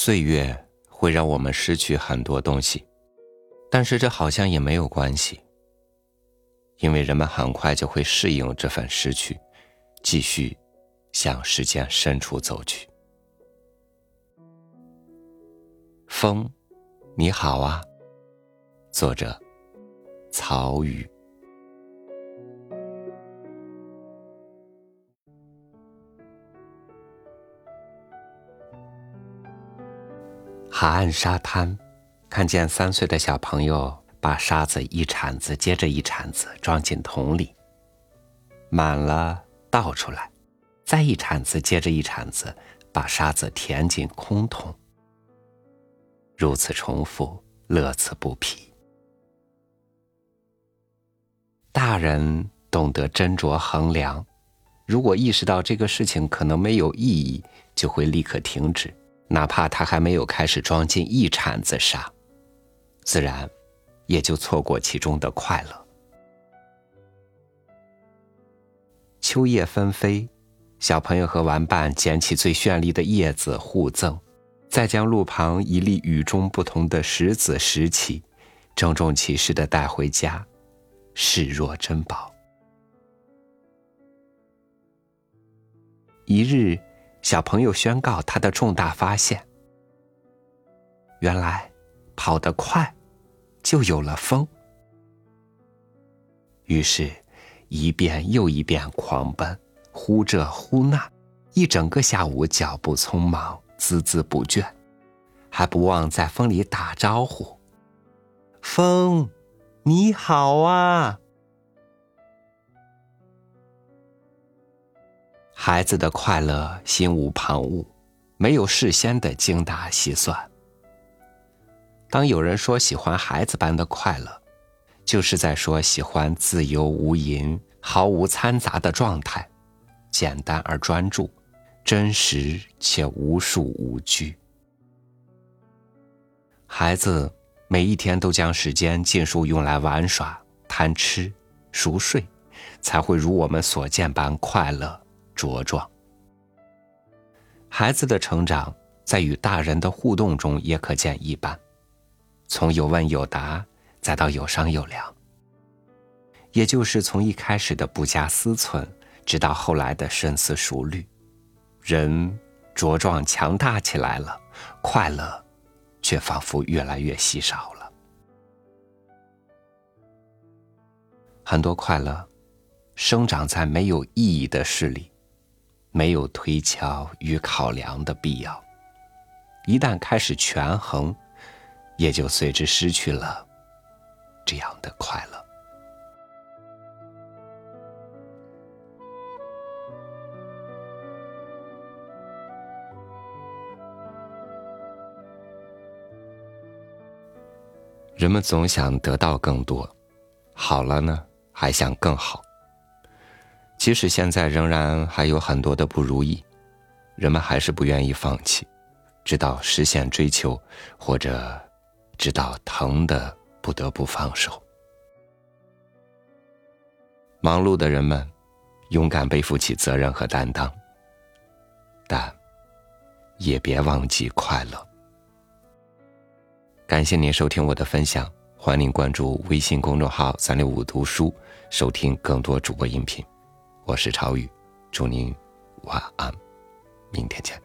岁月会让我们失去很多东西，但是这好像也没有关系，因为人们很快就会适应这份失去，继续向时间深处走去。风，你好啊。作者：曹禺。海岸沙滩，看见三岁的小朋友把沙子一铲子接着一铲子装进桶里，满了倒出来，再一铲子接着一铲子把沙子填进空桶，如此重复，乐此不疲。大人懂得斟酌衡量，如果意识到这个事情可能没有意义，就会立刻停止。哪怕他还没有开始装进一铲子沙，自然也就错过其中的快乐。秋叶纷飞，小朋友和玩伴捡起最绚丽的叶子互赠，再将路旁一粒与众不同的石子拾起，郑重其事的带回家，视若珍宝。一日。小朋友宣告他的重大发现：原来跑得快就有了风。于是，一遍又一遍狂奔，呼这呼那，一整个下午脚步匆忙，孜孜不倦，还不忘在风里打招呼：“风，你好啊！”孩子的快乐心无旁骛，没有事先的精打细算。当有人说喜欢孩子般的快乐，就是在说喜欢自由无垠、毫无掺杂的状态，简单而专注，真实且无数无拘。孩子每一天都将时间尽数用来玩耍、贪吃、熟睡，才会如我们所见般快乐。茁壮，孩子的成长在与大人的互动中也可见一斑，从有问有答，再到有商有量，也就是从一开始的不加思忖，直到后来的深思熟虑，人茁壮强大起来了，快乐却仿佛越来越稀少了。很多快乐生长在没有意义的事里。没有推敲与考量的必要，一旦开始权衡，也就随之失去了这样的快乐。人们总想得到更多，好了呢，还想更好。即使现在仍然还有很多的不如意，人们还是不愿意放弃，直到实现追求，或者直到疼的不得不放手。忙碌的人们勇敢背负起责任和担当，但也别忘记快乐。感谢您收听我的分享，欢迎您关注微信公众号“三六五读书”，收听更多主播音频。我是朝雨，祝您晚安，明天见。